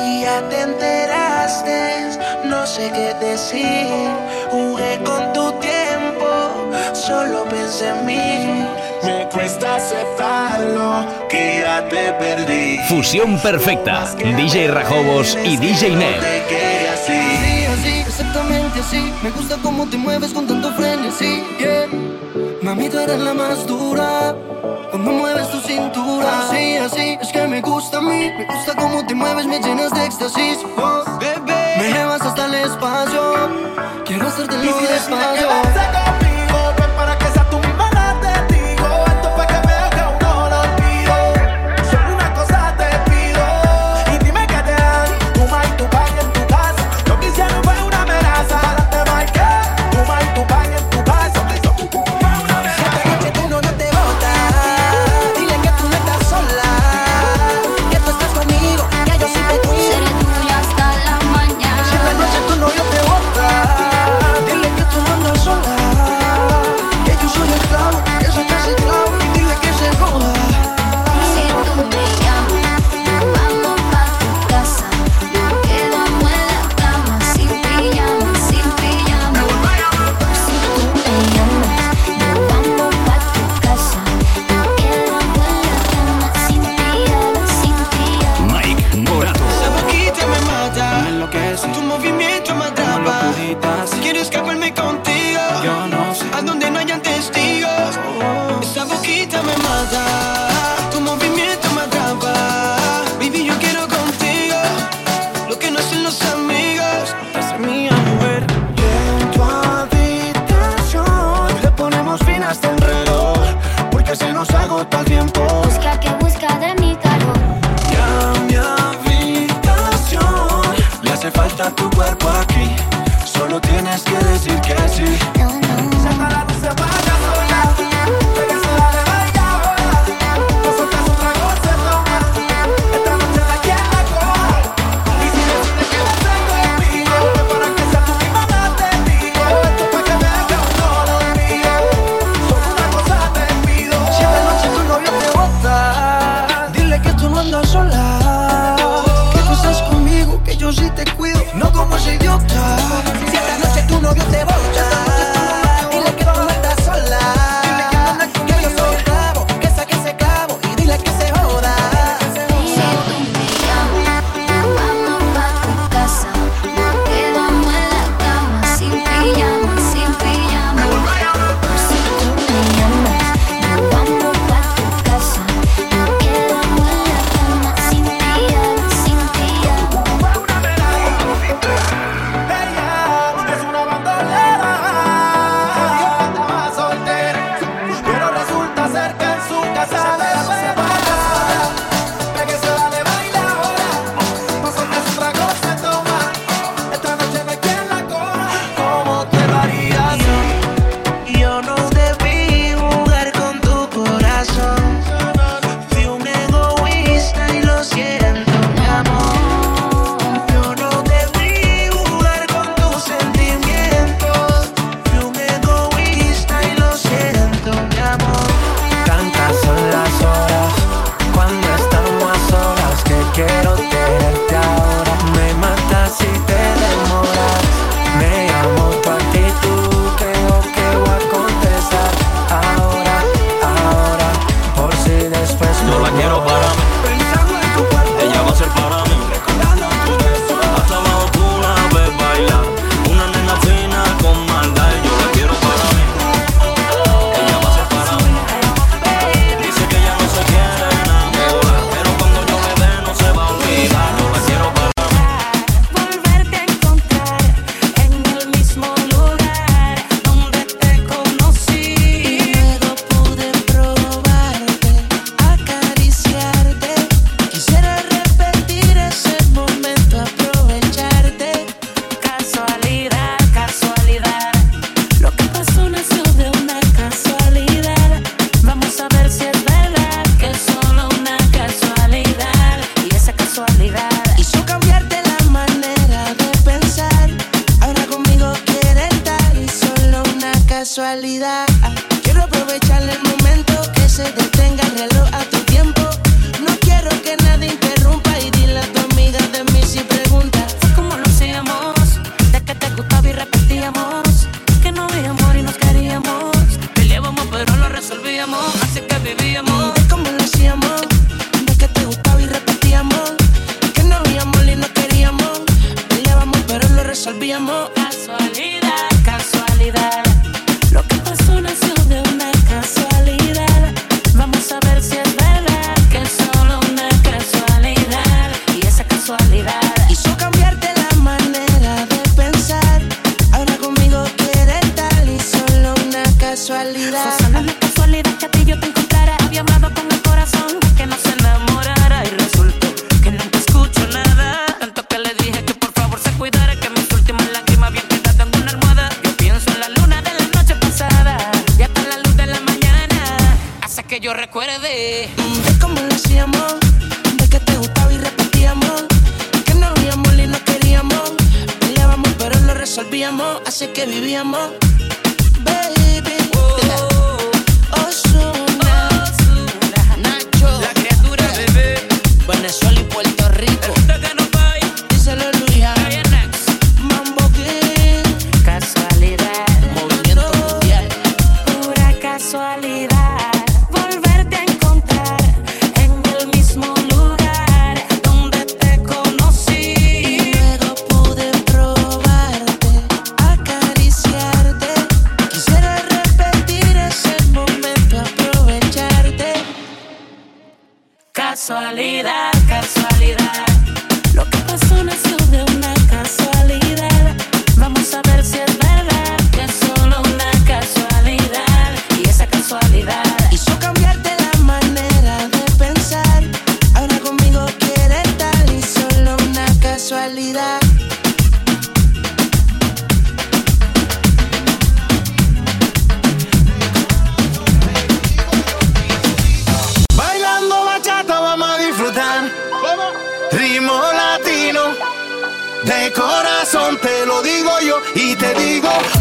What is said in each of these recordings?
Y ya te enteraste, no sé qué decir. Jugué con tu tiempo, solo pensé en mí. Me cuesta aceptarlo, que ya te perdí. Fusión perfecta. DJ Rajobos y DJ Ned. Sí, así, exactamente así. Me gusta cómo te mueves con tanto frenesí. Yeah. Mami, tú eres la más dura. Cuando mueves tu cintura. Sí, así, es que me gusta a mí. Me gusta cómo te mueves, me llenas de éxtasis. Oh, bebé. Me llevas hasta el espacio. Quiero hacerte el despacio. Detenga el reloj a tu tiempo. No quiero que nadie interrumpa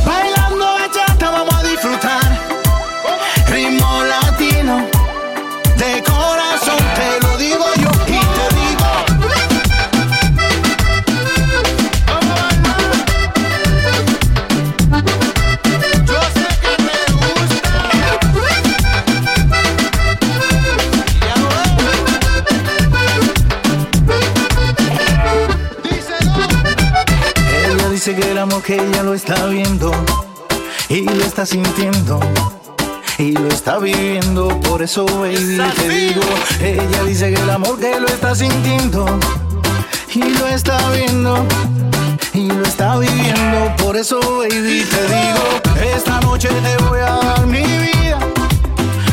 que ella lo está viendo y lo está sintiendo y lo está viviendo. Por eso, baby, te digo, ella dice que el amor que lo está sintiendo y lo está viendo y lo está viviendo. Por eso, baby, te digo, esta noche te voy a dar mi vida.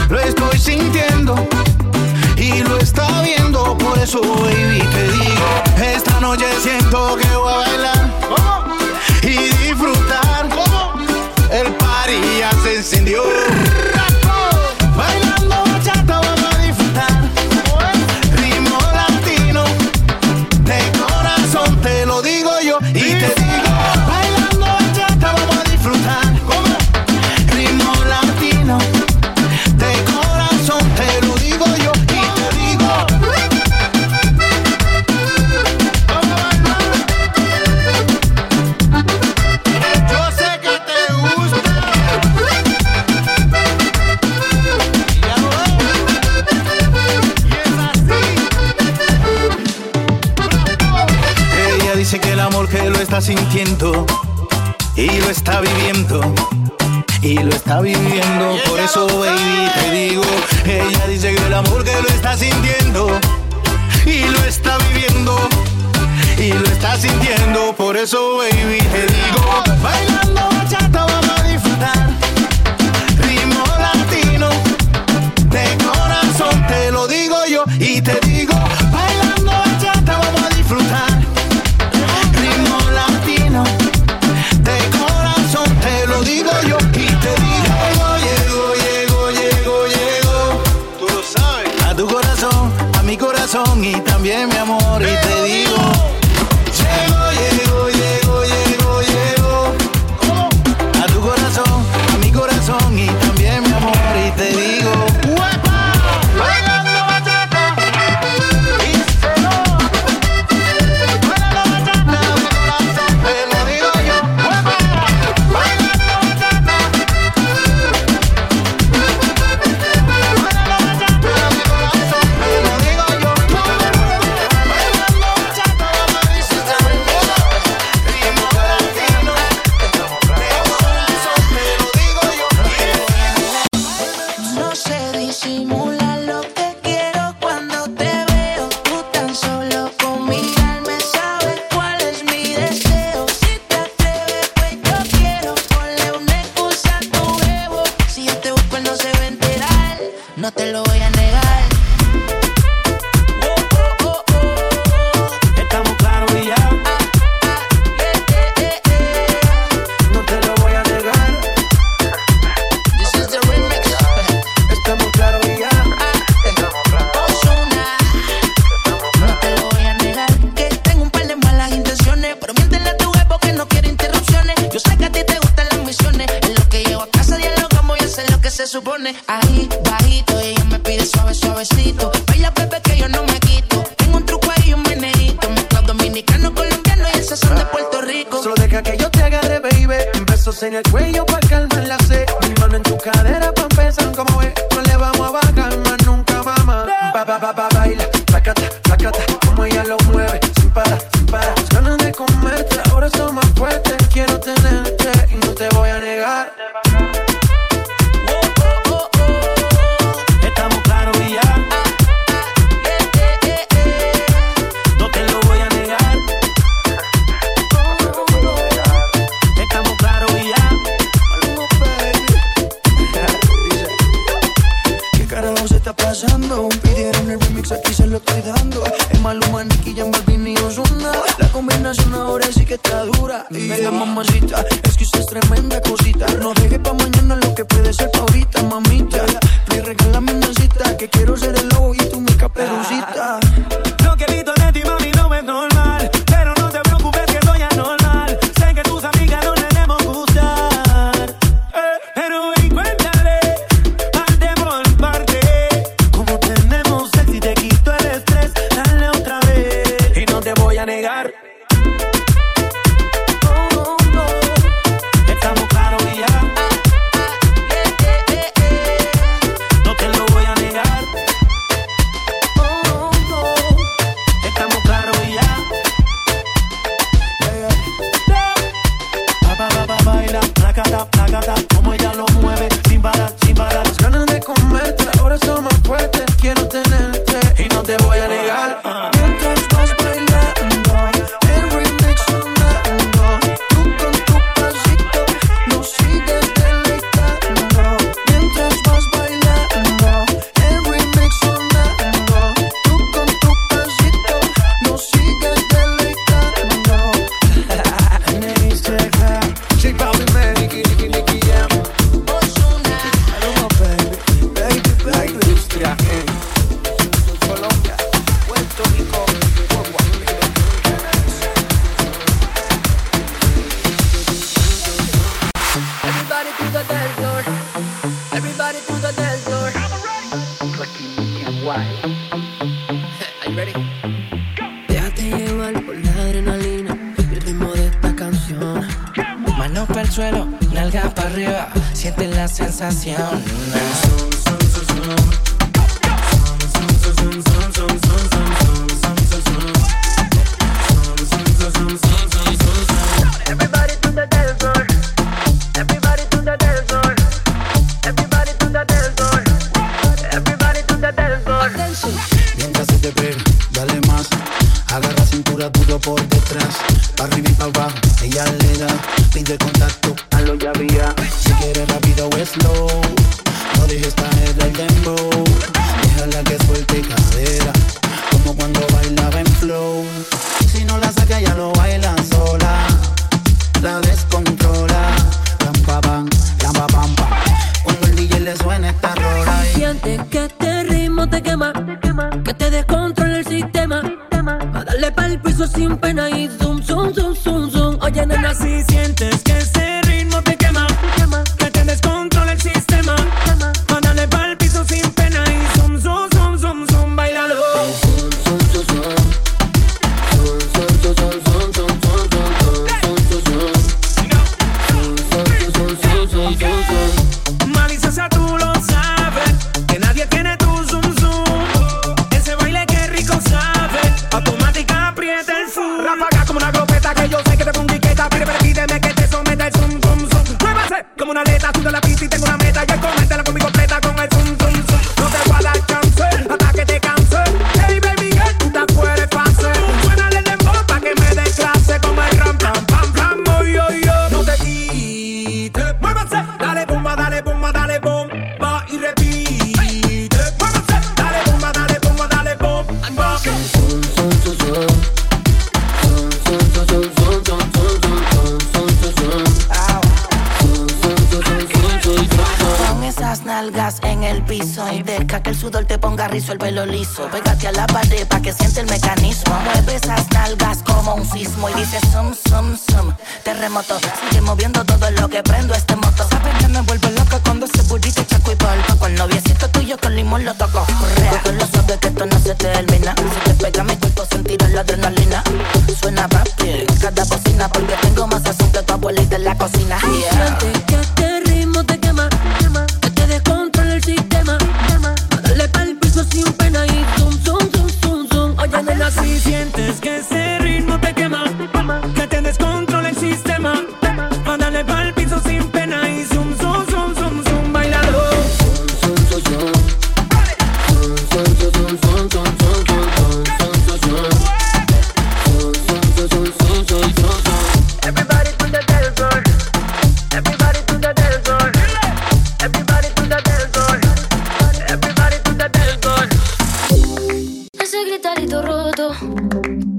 Lo estoy sintiendo y lo está viendo. Por eso, baby, te digo, esta noche siento que voy a bailar y disfrutar. El party se encendió. Está viviendo, por eso baby te digo, ella dice que el amor que lo está sintiendo y lo está viviendo y lo está sintiendo, por eso baby te y también mi amor. Y te digo, llego, llego, ahorita, mamita. Me regalas mi mesita, que quiero ser el lobo y tú mi caperucita. la descontrola. Lampa pam, lampa pam pam. Cuando el DJ le suena esta rola. Y... Sientes que este ritmo te quema, te quema. que te descontrola el sistema. sistema. A darle pa'l piso sin pena y duda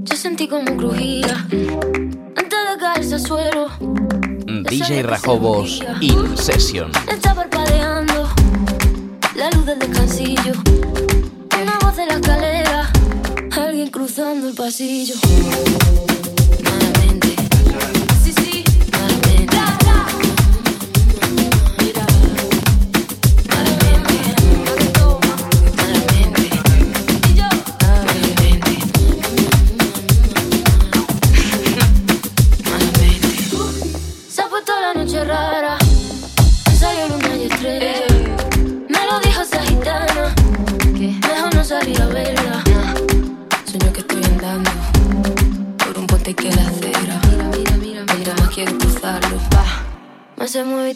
Yo sentí como crujía antes de caerse al suelo. DJ Rajobos In Session. Está parpadeando la luz del descansillo. Una voz de la escalera, alguien cruzando el pasillo.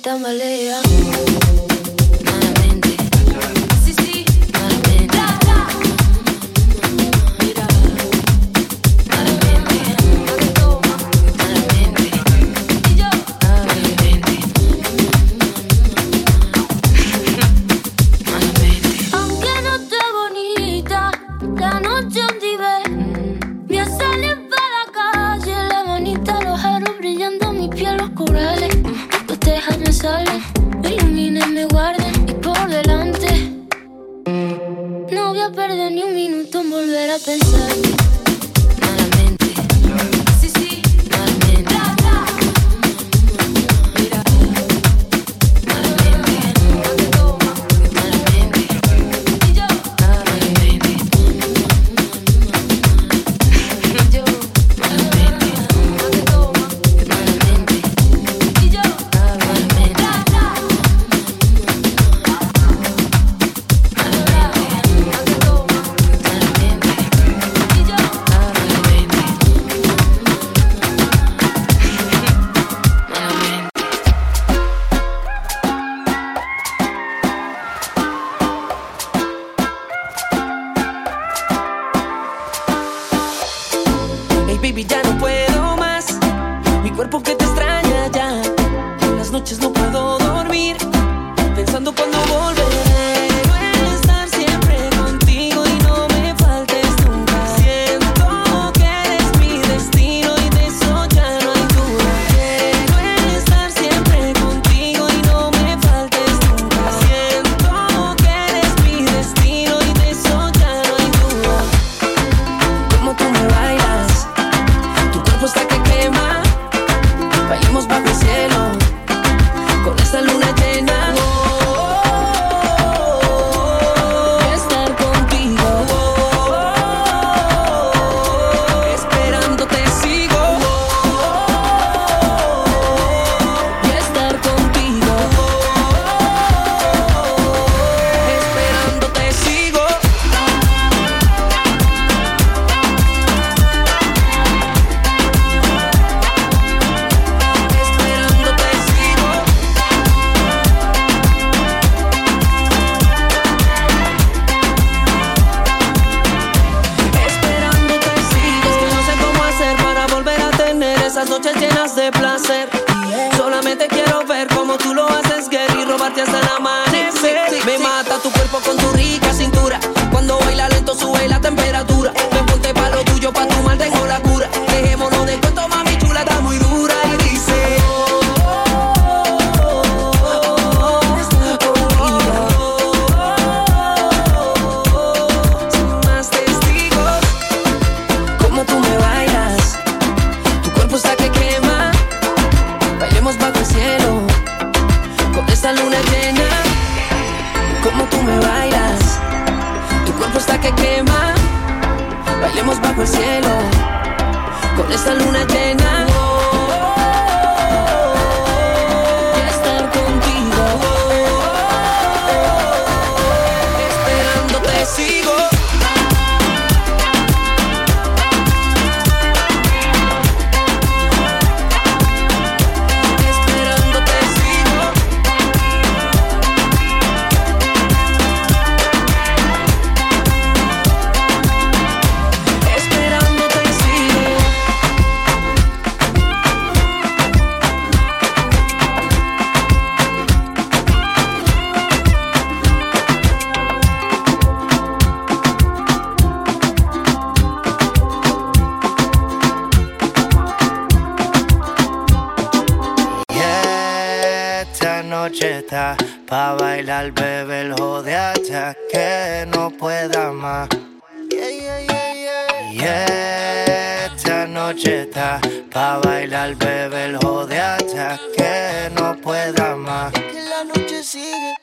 Dame pa' bailar, bebé, el jode hasta que no pueda más. Y esta noche está pa' bailar, bebé, el jode hasta que no pueda más. Que la noche sigue.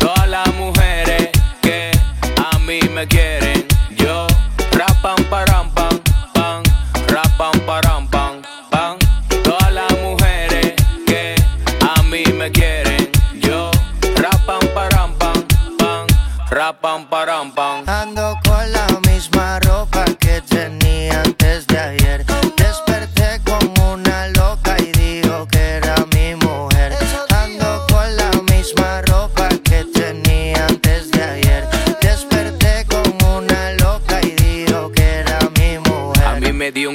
Todas las mujeres que a mí me quieren, yo rapam param rapam param pam.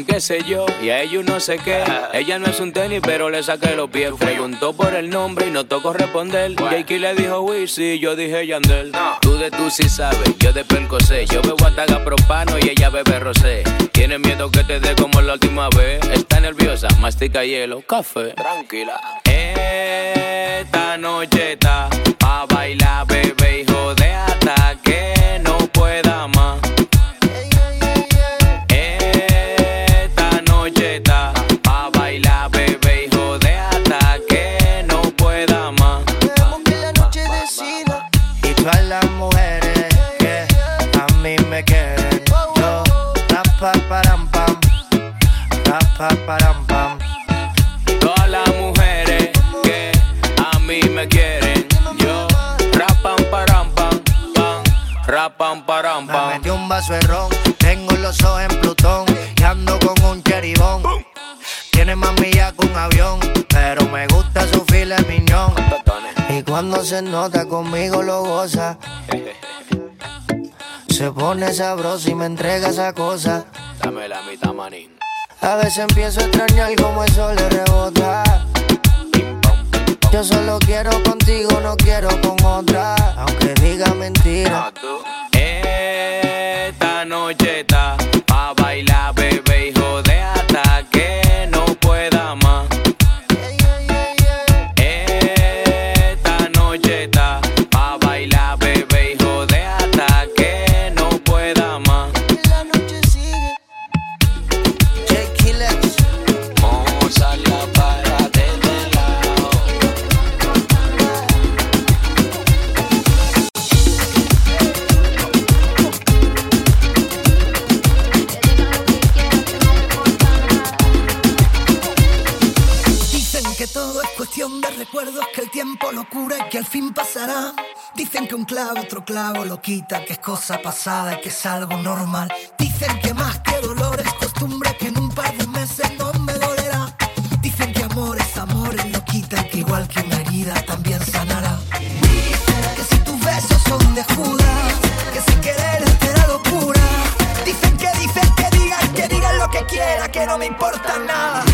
Qué sé yo y a ellos no sé qué. Ella no es un tenis, pero le saqué los pies. Preguntó por el nombre y no tocó responder. Jakey le dijo Wizzy, yo dije Yandel. Tú de tú sí sabes, yo de Percocé. Yo bebo ataga propano y ella bebe rosé. Tiene miedo que te dé como la última vez. Está nerviosa, mastica hielo, café. Tranquila. Esta noche está a bailar, bebé, hijo de param Me metí un vaso de ron, tengo los ojos en Plutón y ando con un cheribón. Tiene más millas que un avión, pero me gusta su file miñón. Y cuando se nota conmigo lo goza. Se pone sabroso y me entrega esa cosa. Dame la mitad, manín. A veces empiezo a extrañar cómo eso le rebota. Yo solo quiero contigo, no quiero con otra. Aunque diga mentira. Esta noche clavo otro clavo lo quita, que es cosa pasada y que es algo normal. Dicen que más que dolor es costumbre, que en un par de meses no me dolerá. Dicen que amor es amor y lo quita y que igual que una herida también sanará. Dicen que si tus besos son de Judas, que si querer te da locura. Dicen que dicen que digan, que digan lo que quiera, que no me importa nada.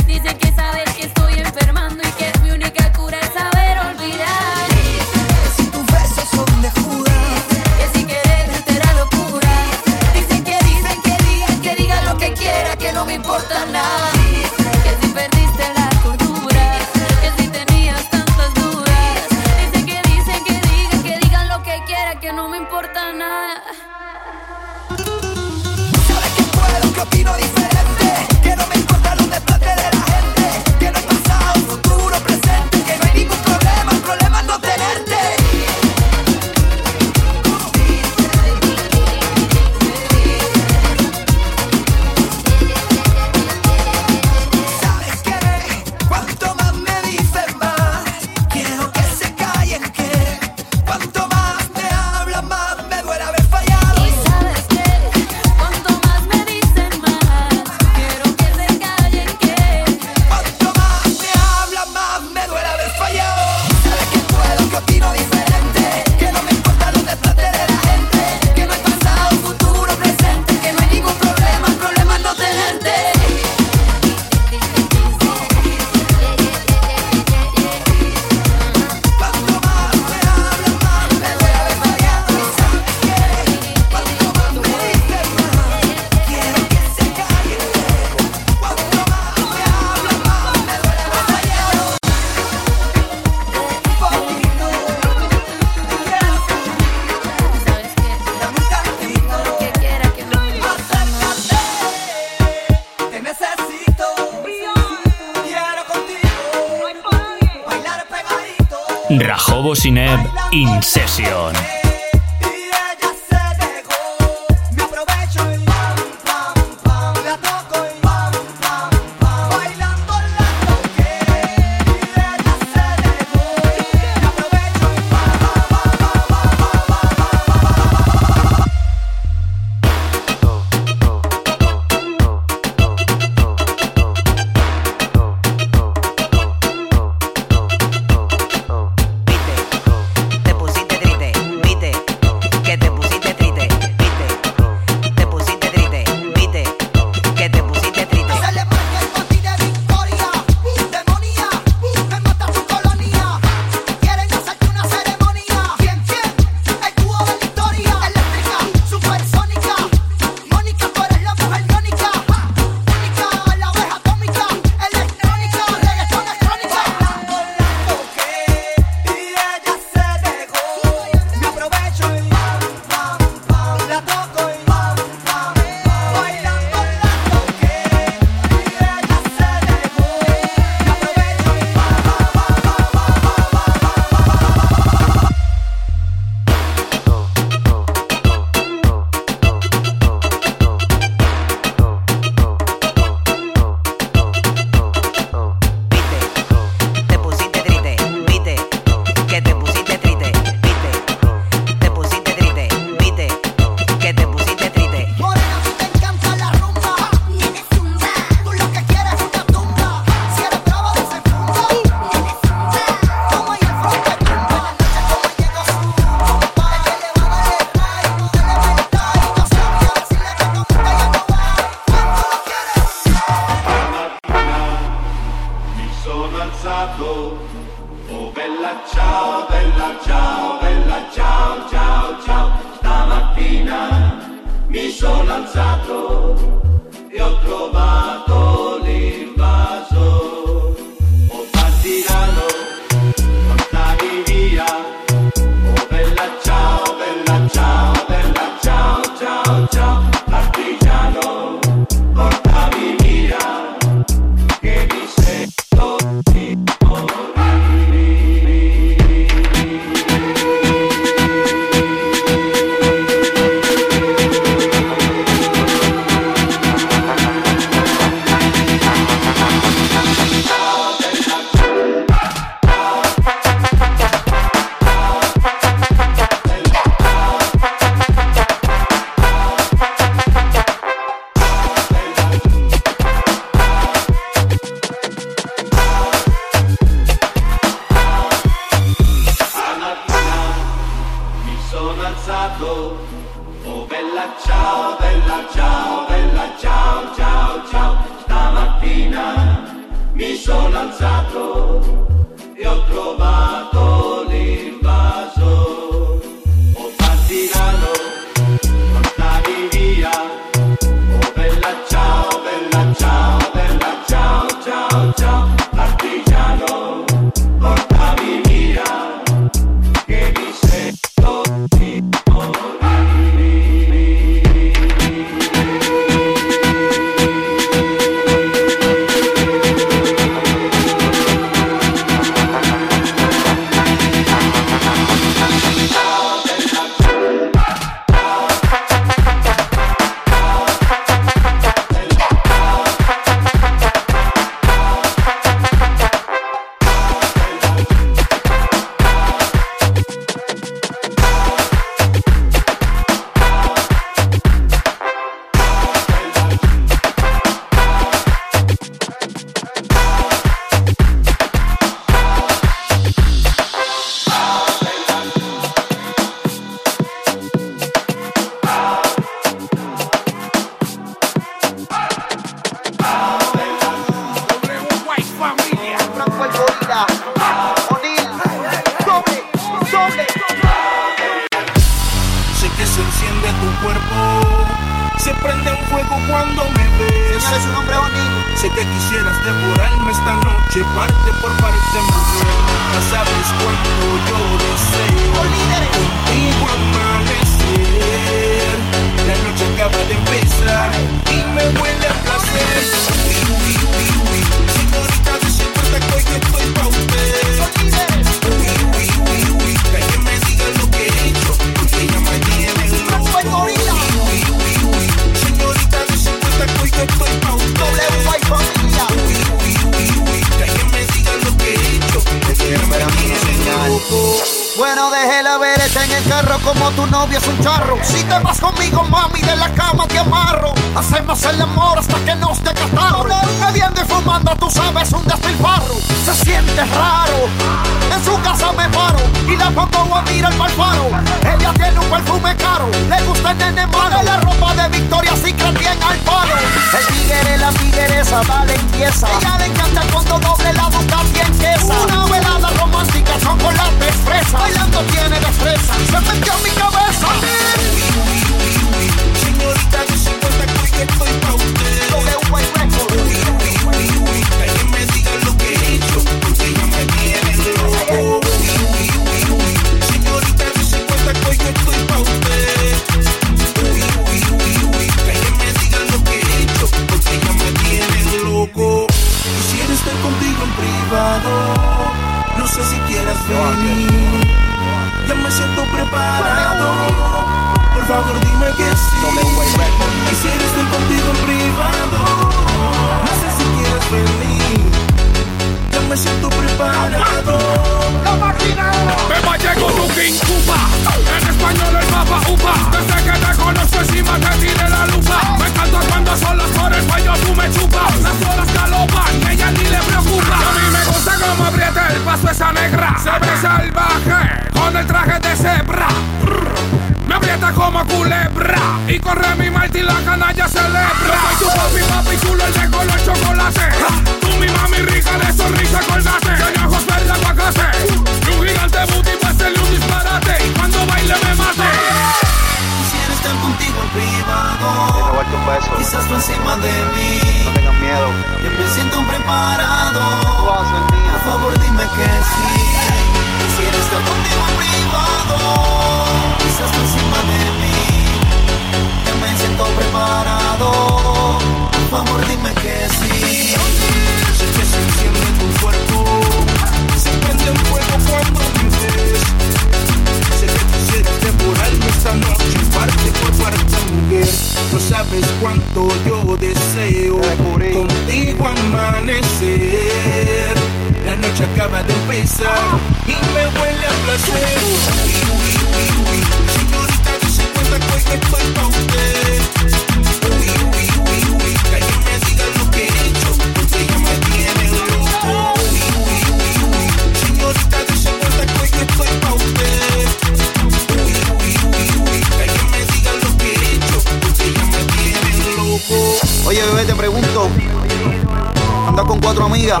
amiga.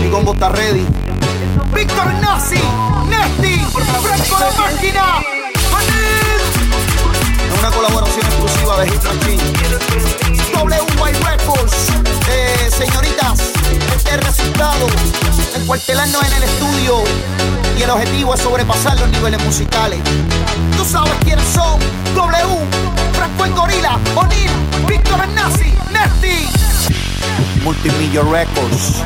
Mi combo está ready. Víctor Nazi, Nesty, Franco de Máquina, Es una colaboración exclusiva de Hit Machine. WY Records. Eh, señoritas, este resultado. Encuartelarnos en el estudio. Y el objetivo es sobrepasar los niveles musicales. Tú sabes quiénes son. W, Franco en Gorila, O'Neill, Víctor Nazi, Nesty. Multimillion Records.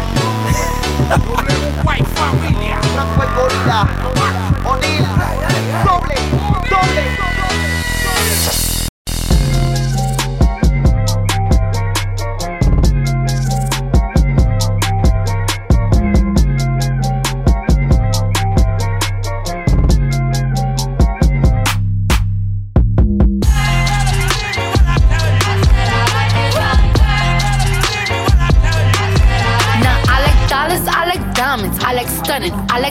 White familia. Franco y Gorila. O'Neill. Doble, doble.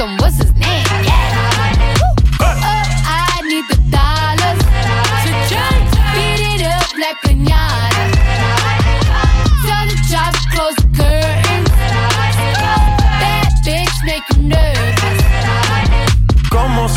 Some was his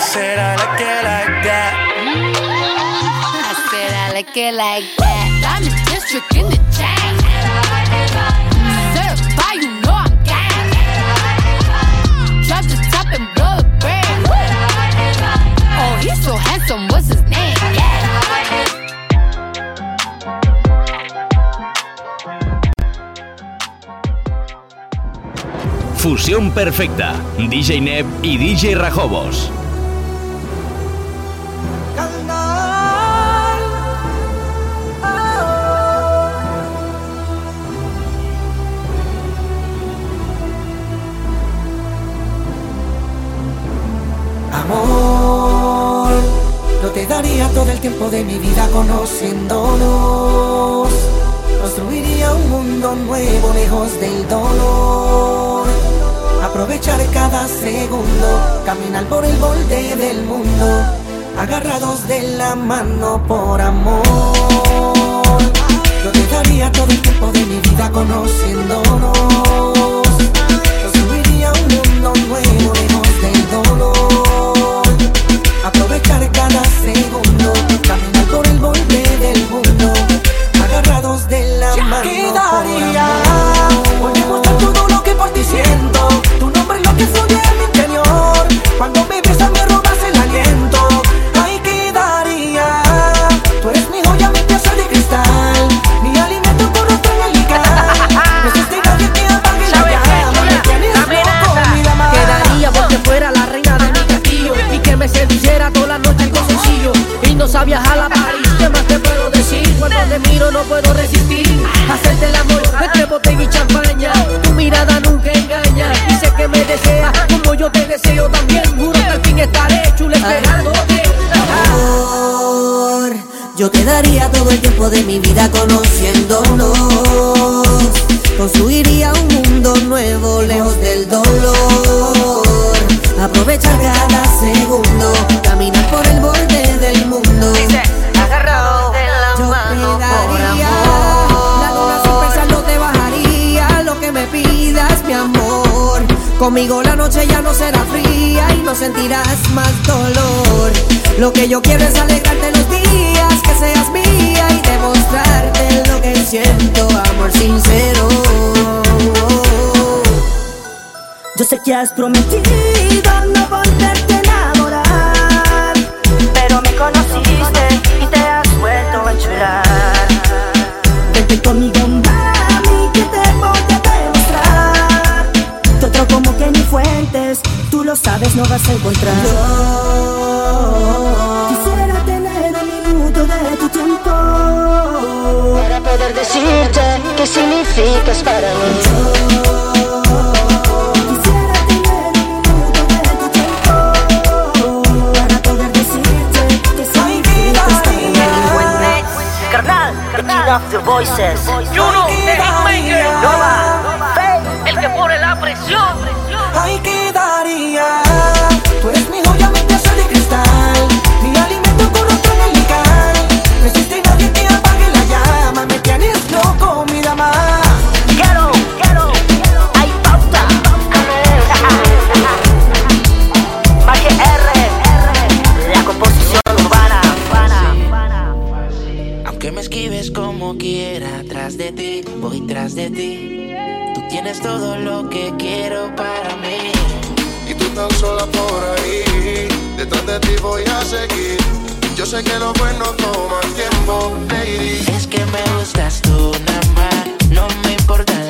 I said I like it like that. I said I like it like that. Diamond district in the chain. Certified, you know I'm gang. Drop the top and blow the brand. Oh, he's so handsome, what's his name? Fusión perfecta. DJ Neb y DJ Rajobos. Daría todo el tiempo de mi vida conociéndonos. Construiría un mundo nuevo lejos del dolor. Aprovechar cada segundo, caminar por el borde del mundo, agarrados de la mano por amor. Yo te daría todo el tiempo de mi vida conociéndonos. Construiría un mundo nuevo todo el tiempo de mi vida conociéndonos. Construiría un mundo nuevo lejos del dolor. Aprovechar cada segundo, caminar por el borde del mundo. Agarrado de la Yo mano por amor. la luna sin pensar no te bajaría lo que me pidas, mi amor. Conmigo la noche ya no será fría y no sentirás más dolor. Lo que yo quiero es alegrarte los días, que seas mía y demostrarte lo que siento, amor sincero. Yo sé que has prometido no volverte a enamorar, pero me conociste y te has vuelto a enchular. Vente conmigo, mami, que te voy a demostrar. Que otro como que ni fuentes, tú lo sabes, no vas a encontrar. Que significas para mí. Carnal, the king of the voices. Juno, the hitmaker. Nova, Faye, el que pone la presión. Ay, de ti. Tú tienes todo lo que quiero para mí. Y tú tan sola por ahí, detrás de ti voy a seguir. Yo sé que lo bueno toma tiempo, lady. Es que me gustas tú nada más, no me importan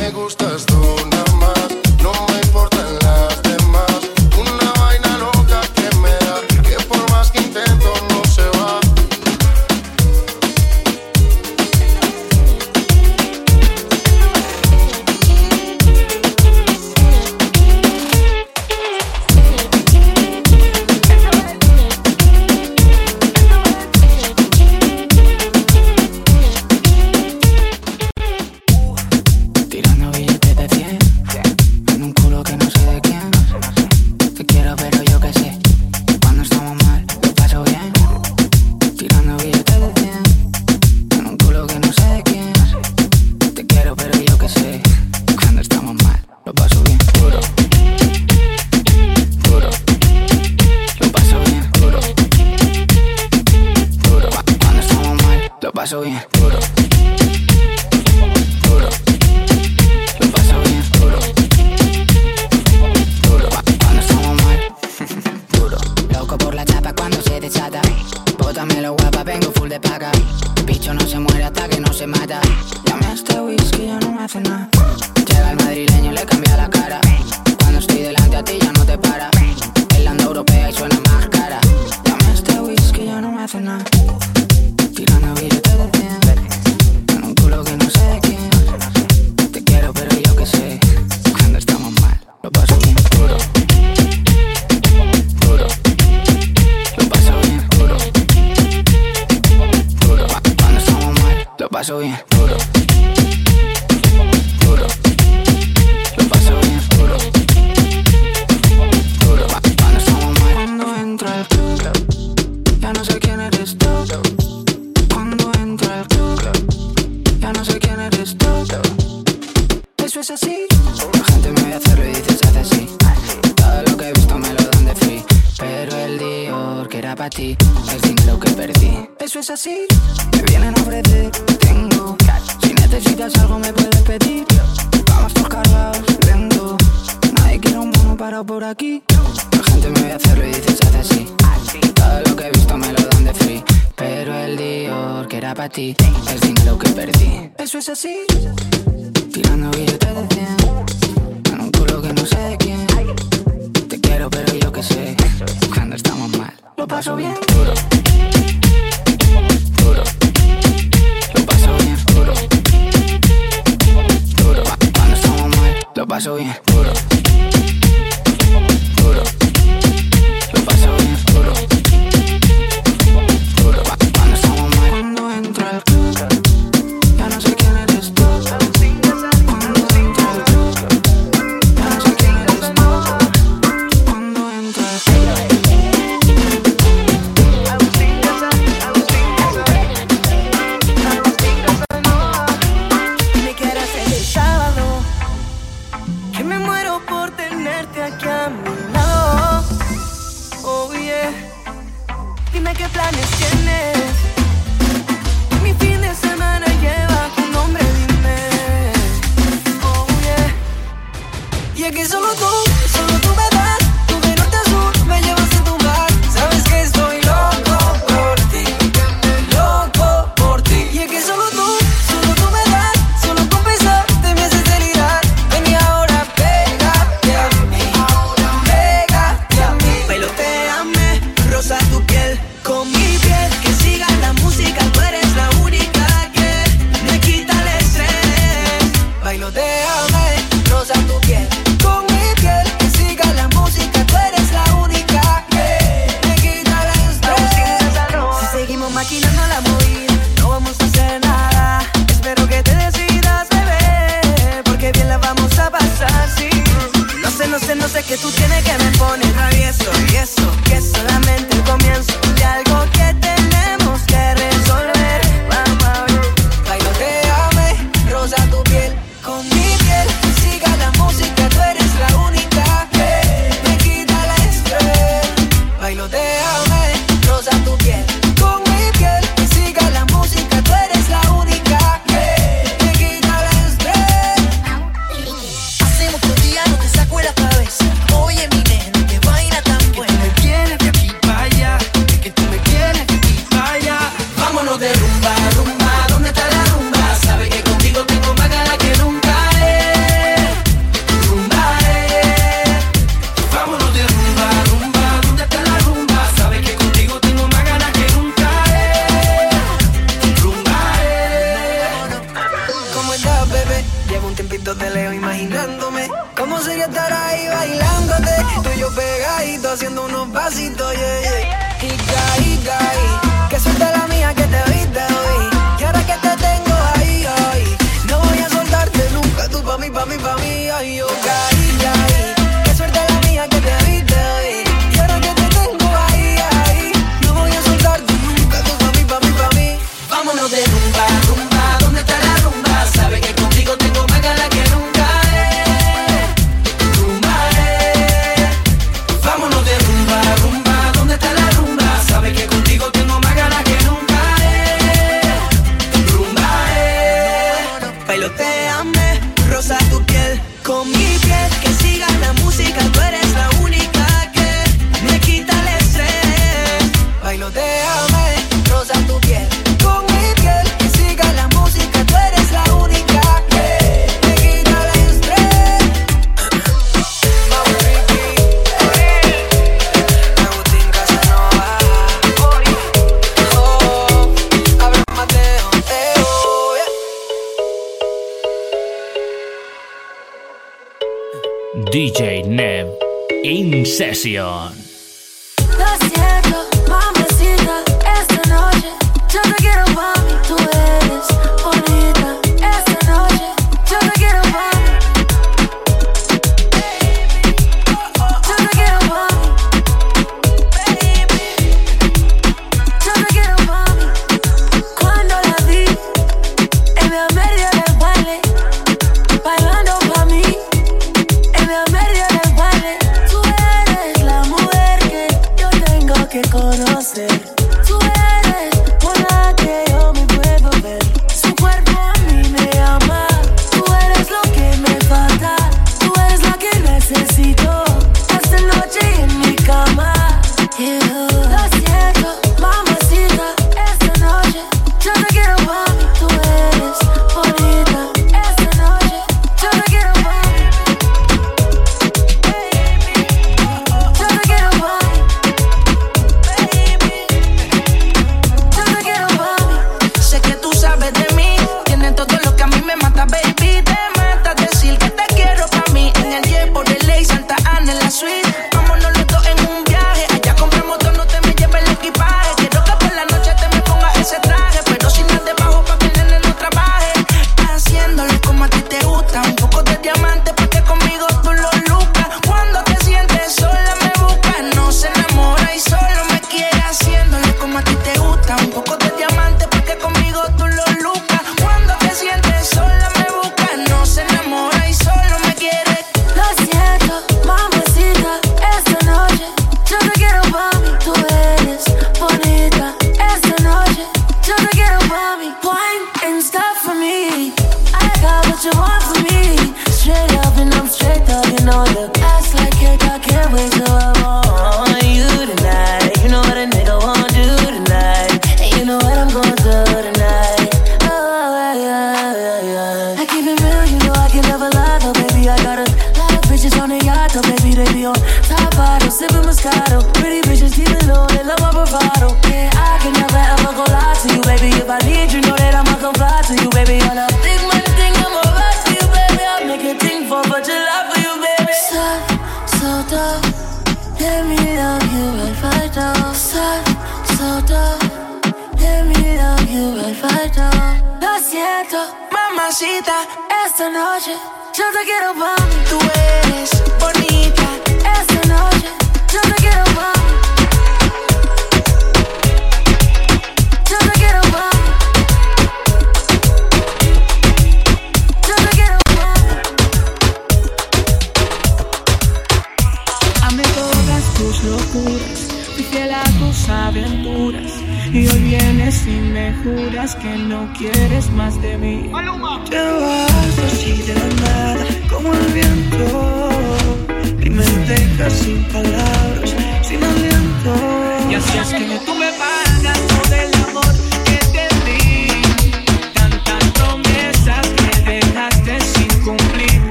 La gente me voy a hacerlo y dices hace así. Todo lo que he visto me lo dan de free. Pero el Dior que era para ti es dinero que perdí. Eso es así, me vienen a ofrecer. Tengo. Si necesitas algo me puedes pedir. Vamos todos cargados, lento. Nadie quiere un mono parado por aquí. La gente me voy a hacerlo y dices hace así. Todo lo que he visto me lo dan de free. Pero el Dior que era para ti es dinero que perdí. Eso es así, tirando billetes de 100 no sé quién. Te quiero, pero yo qué sé. Cuando estamos mal, lo paso bien. Duro. Duro. Lo paso bien. Duro. Duro. Cuando estamos mal, lo paso bien. Duro.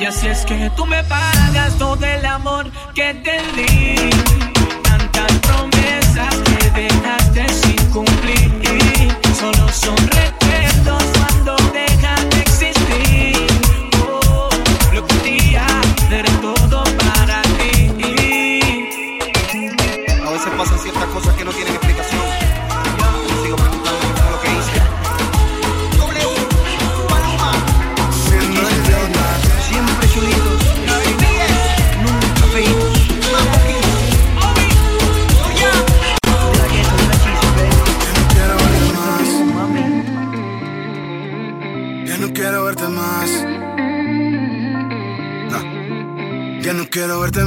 Y así es que tú me pagas todo el amor que te di.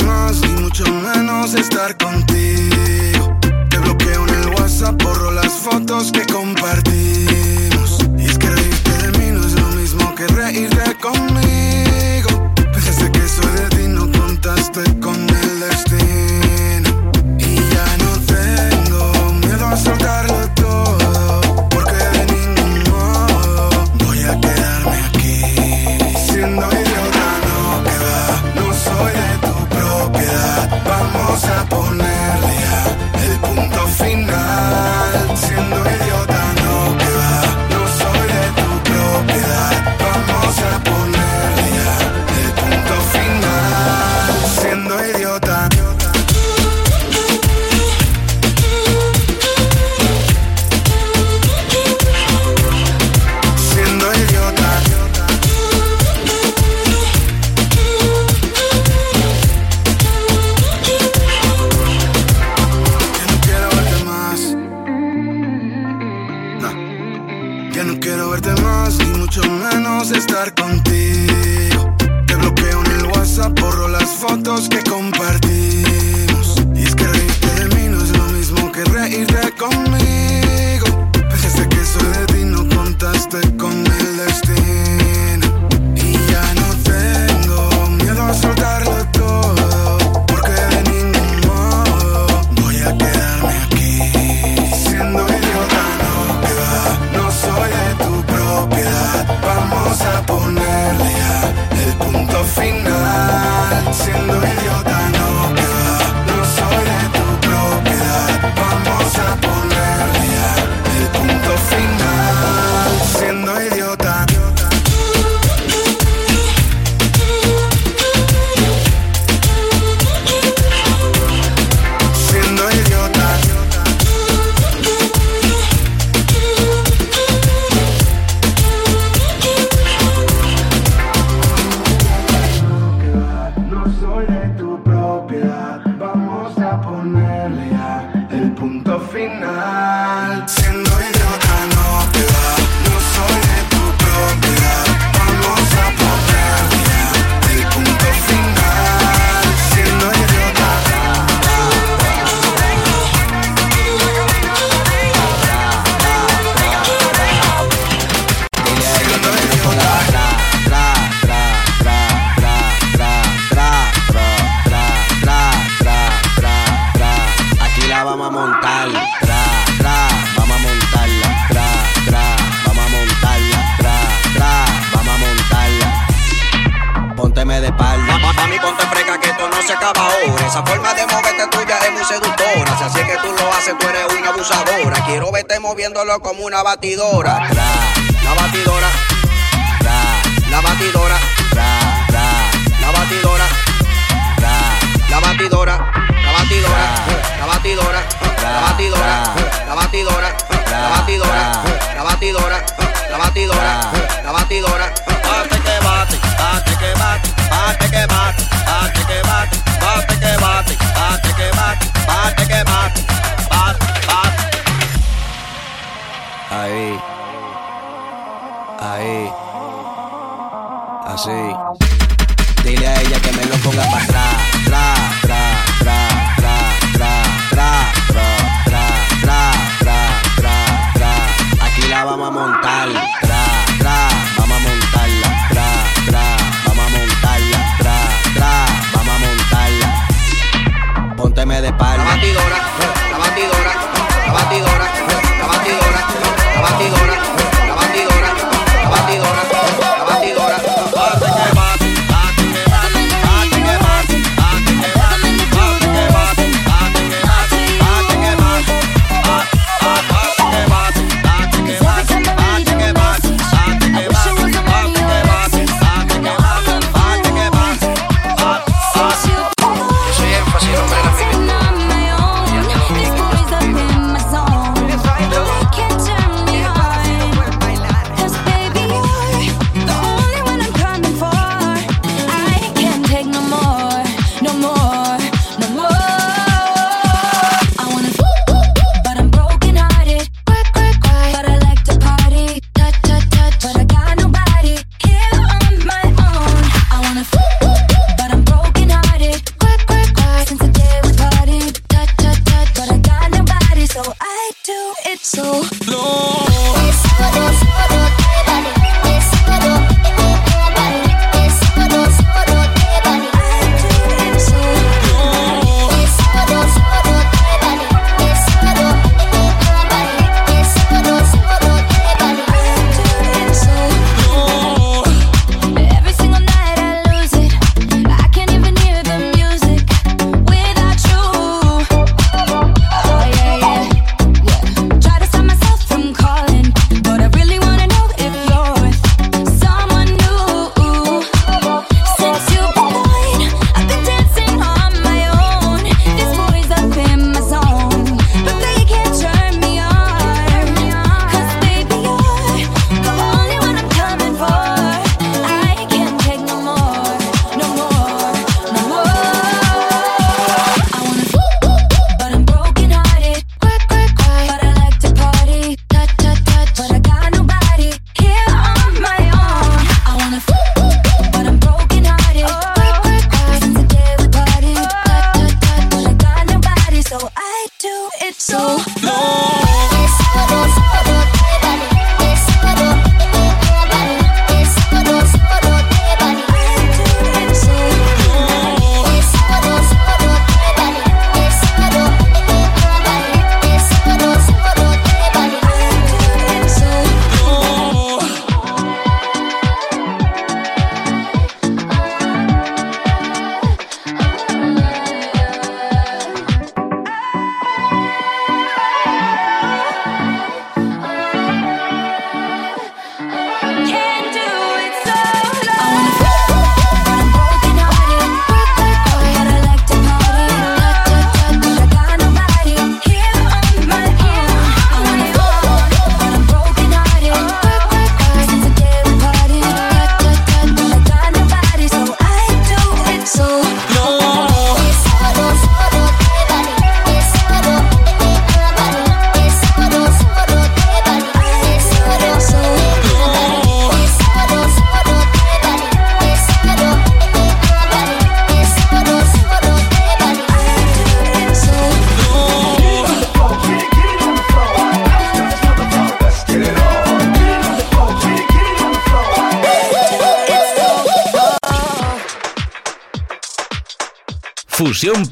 más y mucho menos estar contigo. Te bloqueo en el WhatsApp, borro las fotos que compartimos. Y es que reírte de mí no es lo mismo que reírte conmigo batidora.